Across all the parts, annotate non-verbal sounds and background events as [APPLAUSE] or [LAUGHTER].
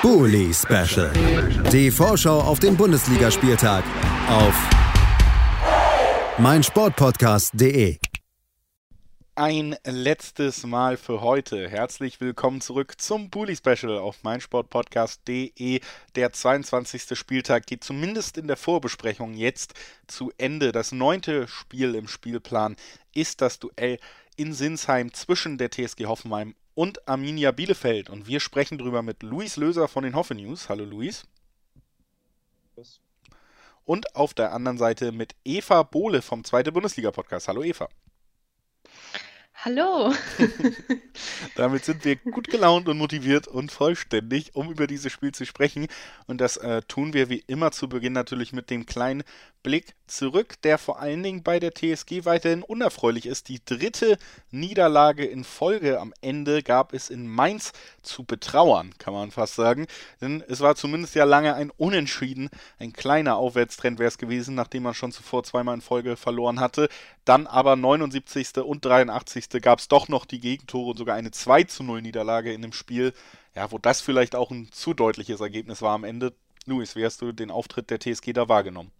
Bully Special. Die Vorschau auf den Bundesligaspieltag auf meinsportpodcast.de. Ein letztes Mal für heute. Herzlich willkommen zurück zum Bully Special auf meinsportpodcast.de. Der 22. Spieltag geht zumindest in der Vorbesprechung jetzt zu Ende. Das neunte Spiel im Spielplan ist das Duell in Sinsheim zwischen der TSG Hoffenheim und Arminia Bielefeld. Und wir sprechen drüber mit Luis Löser von den Hoffe News. Hallo Luis. Und auf der anderen Seite mit Eva Bohle vom Zweite Bundesliga Podcast. Hallo Eva. Hallo. [LAUGHS] Damit sind wir gut gelaunt und motiviert und vollständig, um über dieses Spiel zu sprechen. Und das äh, tun wir wie immer zu Beginn natürlich mit dem kleinen Blick zurück, der vor allen Dingen bei der TSG weiterhin unerfreulich ist. Die dritte Niederlage in Folge am Ende gab es in Mainz zu betrauern, kann man fast sagen. Denn es war zumindest ja lange ein Unentschieden. Ein kleiner Aufwärtstrend wäre es gewesen, nachdem man schon zuvor zweimal in Folge verloren hatte. Dann aber 79. und 83. gab es doch noch die Gegentore und sogar eine 2 zu 0 Niederlage in dem Spiel. Ja, wo das vielleicht auch ein zu deutliches Ergebnis war am Ende. Luis, wie hast du den Auftritt der TSG da wahrgenommen?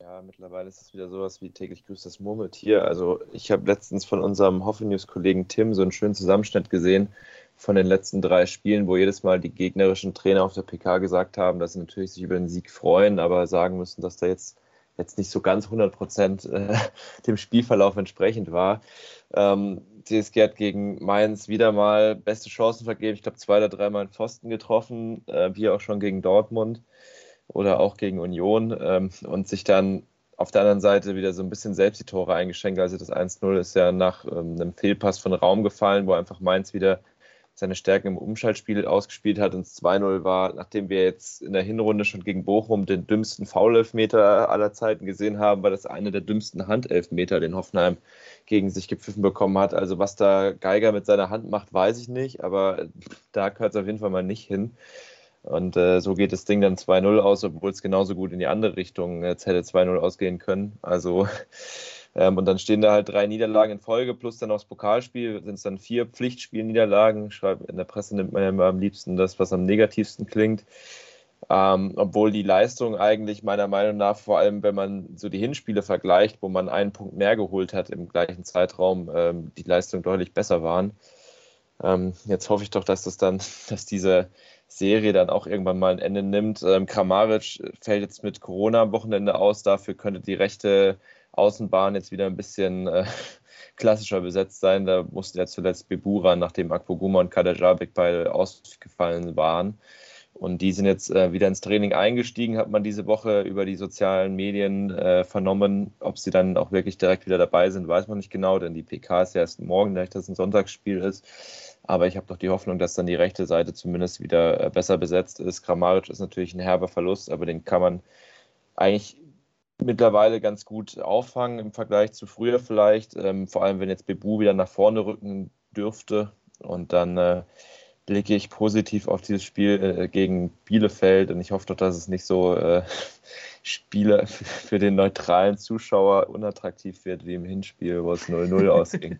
Ja, mittlerweile ist es wieder sowas wie täglich grüßt das Murmeltier. Also ich habe letztens von unserem Hoffe-News-Kollegen Tim so einen schönen Zusammenschnitt gesehen von den letzten drei Spielen, wo jedes Mal die gegnerischen Trainer auf der PK gesagt haben, dass sie natürlich sich über den Sieg freuen, aber sagen müssen, dass da jetzt, jetzt nicht so ganz 100 Prozent äh, [LAUGHS] dem Spielverlauf entsprechend war. Ähm, TSG hat gegen Mainz wieder mal beste Chancen vergeben. Ich glaube, zwei oder dreimal in Pfosten getroffen, äh, wie auch schon gegen Dortmund oder auch gegen Union ähm, und sich dann auf der anderen Seite wieder so ein bisschen selbst die Tore eingeschenkt. Also das 1-0 ist ja nach ähm, einem Fehlpass von Raum gefallen, wo einfach Mainz wieder seine Stärken im Umschaltspiel ausgespielt hat. Und 2-0 war, nachdem wir jetzt in der Hinrunde schon gegen Bochum den dümmsten Foulelfmeter aller Zeiten gesehen haben, war das eine der dümmsten Handelfmeter, den Hoffenheim gegen sich gepfiffen bekommen hat. Also was da Geiger mit seiner Hand macht, weiß ich nicht, aber da gehört es auf jeden Fall mal nicht hin. Und äh, so geht das Ding dann 2-0 aus, obwohl es genauso gut in die andere Richtung jetzt hätte 2-0 ausgehen können. Also, [LAUGHS] ähm, und dann stehen da halt drei Niederlagen in Folge, plus dann auch das Pokalspiel, sind es dann vier Pflichtspielniederlagen. In der Presse nimmt man ja immer am liebsten das, was am negativsten klingt. Ähm, obwohl die Leistung eigentlich meiner Meinung nach, vor allem wenn man so die Hinspiele vergleicht, wo man einen Punkt mehr geholt hat im gleichen Zeitraum, ähm, die Leistung deutlich besser waren. Ähm, jetzt hoffe ich doch, dass das dann, [LAUGHS] dass diese Serie dann auch irgendwann mal ein Ende nimmt. Ähm, Kramaric fällt jetzt mit Corona am Wochenende aus, dafür könnte die rechte Außenbahn jetzt wieder ein bisschen äh, [LAUGHS] klassischer besetzt sein. Da musste ja zuletzt Bebura, nachdem Akpoguma und Kadajabek beide ausgefallen waren. Und die sind jetzt äh, wieder ins Training eingestiegen, hat man diese Woche über die sozialen Medien äh, vernommen. Ob sie dann auch wirklich direkt wieder dabei sind, weiß man nicht genau, denn die PK ist ja erst morgen, da das ein Sonntagsspiel ist. Aber ich habe doch die Hoffnung, dass dann die rechte Seite zumindest wieder äh, besser besetzt ist. Kramaric ist natürlich ein herber Verlust, aber den kann man eigentlich mittlerweile ganz gut auffangen im Vergleich zu früher vielleicht. Ähm, vor allem, wenn jetzt Bebu wieder nach vorne rücken dürfte. Und dann äh, blicke ich positiv auf dieses Spiel äh, gegen Bielefeld. Und ich hoffe doch, dass es nicht so äh, [LAUGHS] Spiele [LAUGHS] für den neutralen Zuschauer unattraktiv wird wie im Hinspiel, wo es 0-0 ausging.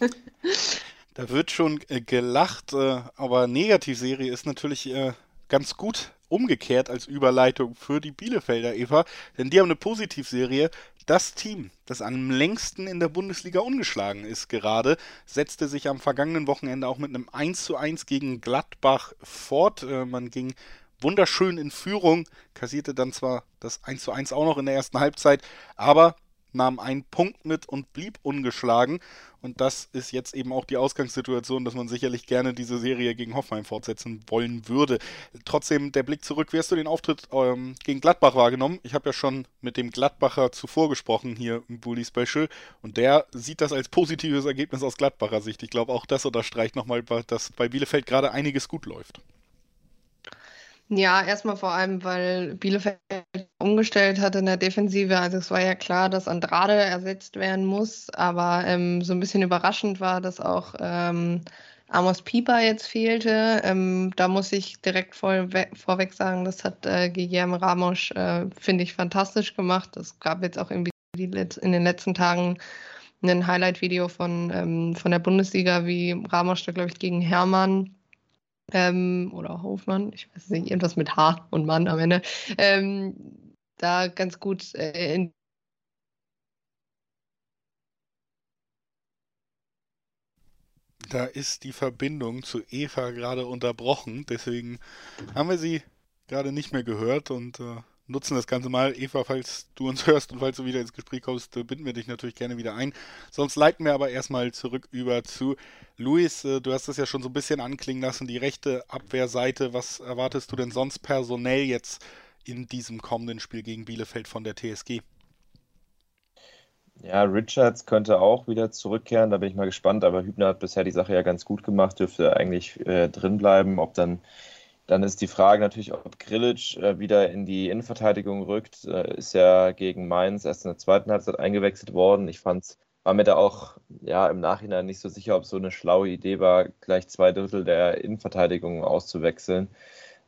[LAUGHS] Da wird schon äh, gelacht, äh, aber Negativserie ist natürlich äh, ganz gut umgekehrt als Überleitung für die Bielefelder Eva, denn die haben eine Positivserie. Das Team, das am längsten in der Bundesliga ungeschlagen ist gerade, setzte sich am vergangenen Wochenende auch mit einem 1:1 gegen Gladbach fort. Man ging wunderschön in Führung, kassierte dann zwar das 1:1 auch noch in der ersten Halbzeit, aber nahm einen Punkt mit und blieb ungeschlagen. Und das ist jetzt eben auch die Ausgangssituation, dass man sicherlich gerne diese Serie gegen Hoffenheim fortsetzen wollen würde. Trotzdem der Blick zurück, wie hast du den Auftritt ähm, gegen Gladbach wahrgenommen? Ich habe ja schon mit dem Gladbacher zuvor gesprochen hier im Bully Special und der sieht das als positives Ergebnis aus Gladbacher Sicht. Ich glaube, auch das unterstreicht nochmal, dass bei Bielefeld gerade einiges gut läuft. Ja, erstmal vor allem, weil Bielefeld umgestellt hat in der Defensive. Also es war ja klar, dass Andrade ersetzt werden muss, aber ähm, so ein bisschen überraschend war, dass auch ähm, Amos Pieper jetzt fehlte. Ähm, da muss ich direkt vorweg sagen, das hat äh, Guillermo Ramos, äh, finde ich, fantastisch gemacht. Es gab jetzt auch in, in den letzten Tagen ein Highlight-Video von, ähm, von der Bundesliga, wie Ramos da, glaube ich, gegen Hermann ähm, oder Hofmann, ich weiß nicht, irgendwas mit H und Mann am Ende, ähm, da ganz gut äh, in Da ist die Verbindung zu Eva gerade unterbrochen, deswegen haben wir sie gerade nicht mehr gehört und äh, nutzen das Ganze mal. Eva, falls du uns [LAUGHS] hörst und falls du wieder ins Gespräch kommst, äh, binden wir dich natürlich gerne wieder ein. Sonst leiten wir aber erstmal zurück über zu Luis. Äh, du hast es ja schon so ein bisschen anklingen lassen, die rechte Abwehrseite. Was erwartest du denn sonst personell jetzt in diesem kommenden Spiel gegen Bielefeld von der TSG? Ja, Richards könnte auch wieder zurückkehren, da bin ich mal gespannt, aber Hübner hat bisher die Sache ja ganz gut gemacht, dürfte eigentlich äh, drin bleiben. Ob dann, dann ist die Frage natürlich, ob Grilic äh, wieder in die Innenverteidigung rückt, äh, ist ja gegen Mainz erst in der zweiten Halbzeit eingewechselt worden. Ich fand's, war mir da auch ja, im Nachhinein nicht so sicher, ob so eine schlaue Idee war, gleich zwei Drittel der Innenverteidigung auszuwechseln.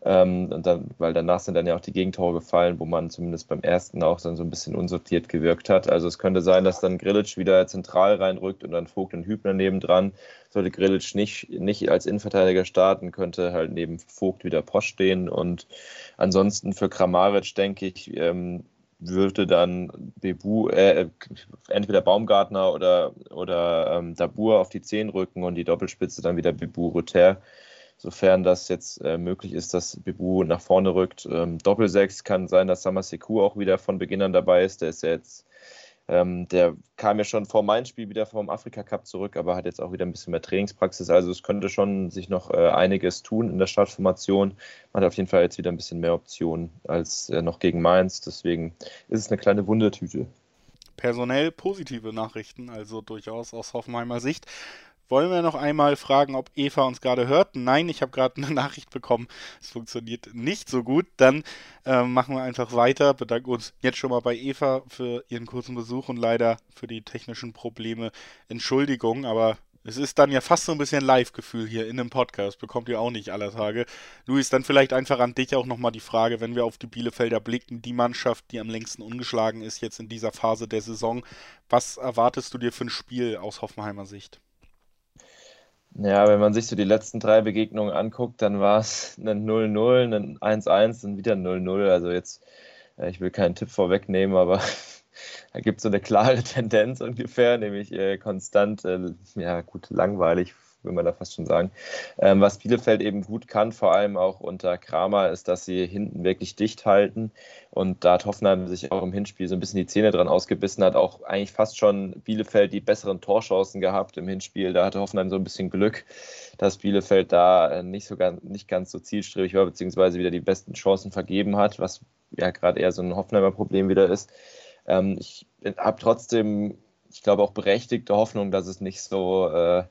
Ähm, und dann, weil danach sind dann ja auch die Gegentore gefallen, wo man zumindest beim ersten auch dann so ein bisschen unsortiert gewirkt hat. Also es könnte sein, dass dann Grilic wieder zentral reinrückt und dann Vogt und Hübner nebendran. Sollte Grilic nicht, nicht als Innenverteidiger starten, könnte halt neben Vogt wieder Post stehen. Und ansonsten für Kramaric, denke ich, ähm, würde dann Bebu, äh, entweder Baumgartner oder, oder ähm, Dabur auf die Zehen rücken und die Doppelspitze dann wieder Bebu Rutter sofern das jetzt äh, möglich ist, dass Bibu nach vorne rückt. Ähm, Doppelsechs kann sein, dass Samaseku auch wieder von Beginn an dabei ist. Der ist ja jetzt, ähm, der kam ja schon vor meinem Spiel wieder vom Afrika Cup zurück, aber hat jetzt auch wieder ein bisschen mehr Trainingspraxis. Also es könnte schon sich noch äh, einiges tun in der Startformation. Man hat auf jeden Fall jetzt wieder ein bisschen mehr Optionen als äh, noch gegen Mainz. Deswegen ist es eine kleine Wundertüte personell positive Nachrichten, also durchaus aus Hoffenheimer Sicht. Wollen wir noch einmal fragen, ob Eva uns gerade hört? Nein, ich habe gerade eine [LAUGHS] Nachricht bekommen. Es funktioniert nicht so gut. Dann äh, machen wir einfach weiter. Bedanken uns jetzt schon mal bei Eva für ihren kurzen Besuch und leider für die technischen Probleme. Entschuldigung, aber es ist dann ja fast so ein bisschen Live-Gefühl hier in einem Podcast. Bekommt ihr auch nicht aller Tage. Luis, dann vielleicht einfach an dich auch nochmal die Frage, wenn wir auf die Bielefelder blicken, die Mannschaft, die am längsten ungeschlagen ist jetzt in dieser Phase der Saison. Was erwartest du dir für ein Spiel aus Hoffenheimer Sicht? Ja, wenn man sich so die letzten drei Begegnungen anguckt, dann war es ein 0-0, ein 1-1 und wieder ein 0-0. Also jetzt, äh, ich will keinen Tipp vorwegnehmen, aber [LAUGHS] da gibt es so eine klare [LAUGHS] Tendenz ungefähr, nämlich äh, konstant, äh, ja gut, langweilig will man da fast schon sagen. Ähm, was Bielefeld eben gut kann, vor allem auch unter Kramer, ist, dass sie hinten wirklich dicht halten. Und da hat Hoffenheim sich auch im Hinspiel so ein bisschen die Zähne dran ausgebissen, hat auch eigentlich fast schon Bielefeld die besseren Torchancen gehabt im Hinspiel. Da hatte Hoffenheim so ein bisschen Glück, dass Bielefeld da äh, nicht, so ganz, nicht ganz so zielstrebig war, beziehungsweise wieder die besten Chancen vergeben hat, was ja gerade eher so ein Hoffenheimer Problem wieder ist. Ähm, ich habe trotzdem, ich glaube, auch berechtigte Hoffnung, dass es nicht so. Äh,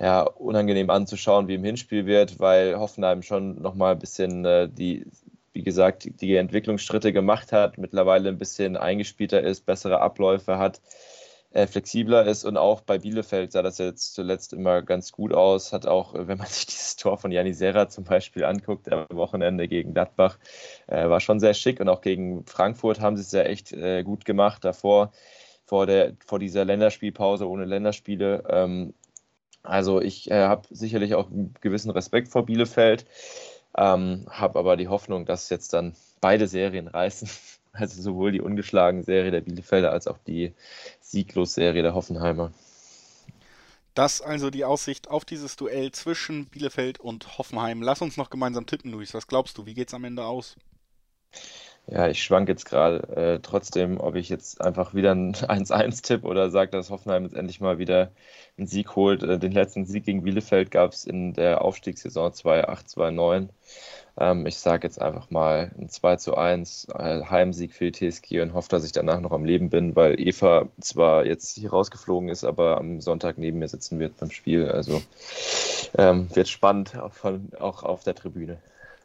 ja, unangenehm anzuschauen, wie im Hinspiel wird, weil Hoffenheim schon nochmal ein bisschen äh, die, wie gesagt, die Entwicklungsschritte gemacht hat, mittlerweile ein bisschen eingespielter ist, bessere Abläufe hat, äh, flexibler ist und auch bei Bielefeld sah das jetzt zuletzt immer ganz gut aus. Hat auch, wenn man [LAUGHS] sich dieses Tor von Janisera zum Beispiel anguckt, am Wochenende gegen Gladbach, äh, war schon sehr schick und auch gegen Frankfurt haben sie es ja echt äh, gut gemacht davor vor, der, vor dieser Länderspielpause ohne Länderspiele. Ähm, also ich äh, habe sicherlich auch einen gewissen Respekt vor Bielefeld, ähm, habe aber die Hoffnung, dass jetzt dann beide Serien reißen. [LAUGHS] Also sowohl die ungeschlagene Serie der Bielefelder als auch die Sieglos-Serie der Hoffenheimer. Das also die Aussicht auf dieses Duell zwischen Bielefeld und Hoffenheim. Lass uns noch gemeinsam tippen, Luis. Was glaubst du? Wie geht es am Ende aus? Ja, ich schwank jetzt gerade äh, trotzdem, ob ich jetzt einfach wieder ein [LAUGHS] 1-1 tipp oder sage, dass Hoffenheim jetzt endlich mal wieder einen Sieg holt. Äh, den letzten Sieg gegen Bielefeld gab es in der Aufstiegssaison 2-8-2-9. Ähm, ich sage jetzt einfach mal ein 2 zu 1 äh, Heimsieg für die TSG und hoffe, dass ich danach noch am Leben bin, weil Eva zwar jetzt hier rausgeflogen ist, aber am Sonntag neben mir sitzen wird beim Spiel. Also ähm, wird spannend, auch, von, auch auf der Tribüne.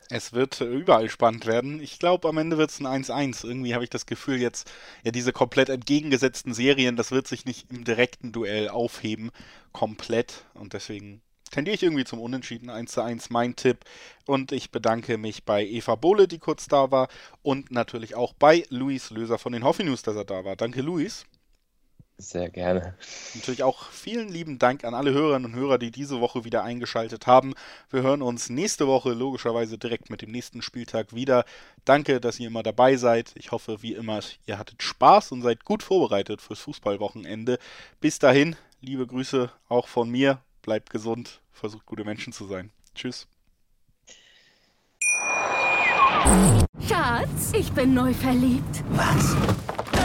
Es wird überall spannend werden. Ich glaube, am Ende wird es ein 1-1. Irgendwie habe ich das Gefühl, jetzt, ja, diese komplett entgegengesetzten Serien, das wird sich nicht im direkten Duell aufheben. Komplett. Und deswegen tendiere ich irgendwie zum Unentschieden 1 1 mein Tipp. Und ich bedanke mich bei Eva Bohle, die kurz da war. Und natürlich auch bei Luis Löser von den Hoffi News, dass er da war. Danke, Luis. Sehr gerne. Natürlich auch vielen lieben Dank an alle Hörerinnen und Hörer, die diese Woche wieder eingeschaltet haben. Wir hören uns nächste Woche logischerweise direkt mit dem nächsten Spieltag wieder. Danke, dass ihr immer dabei seid. Ich hoffe, wie immer, ihr hattet Spaß und seid gut vorbereitet fürs Fußballwochenende. Bis dahin, liebe Grüße auch von mir. Bleibt gesund, versucht gute Menschen zu sein. Tschüss. Schatz, ich bin neu verliebt. Was?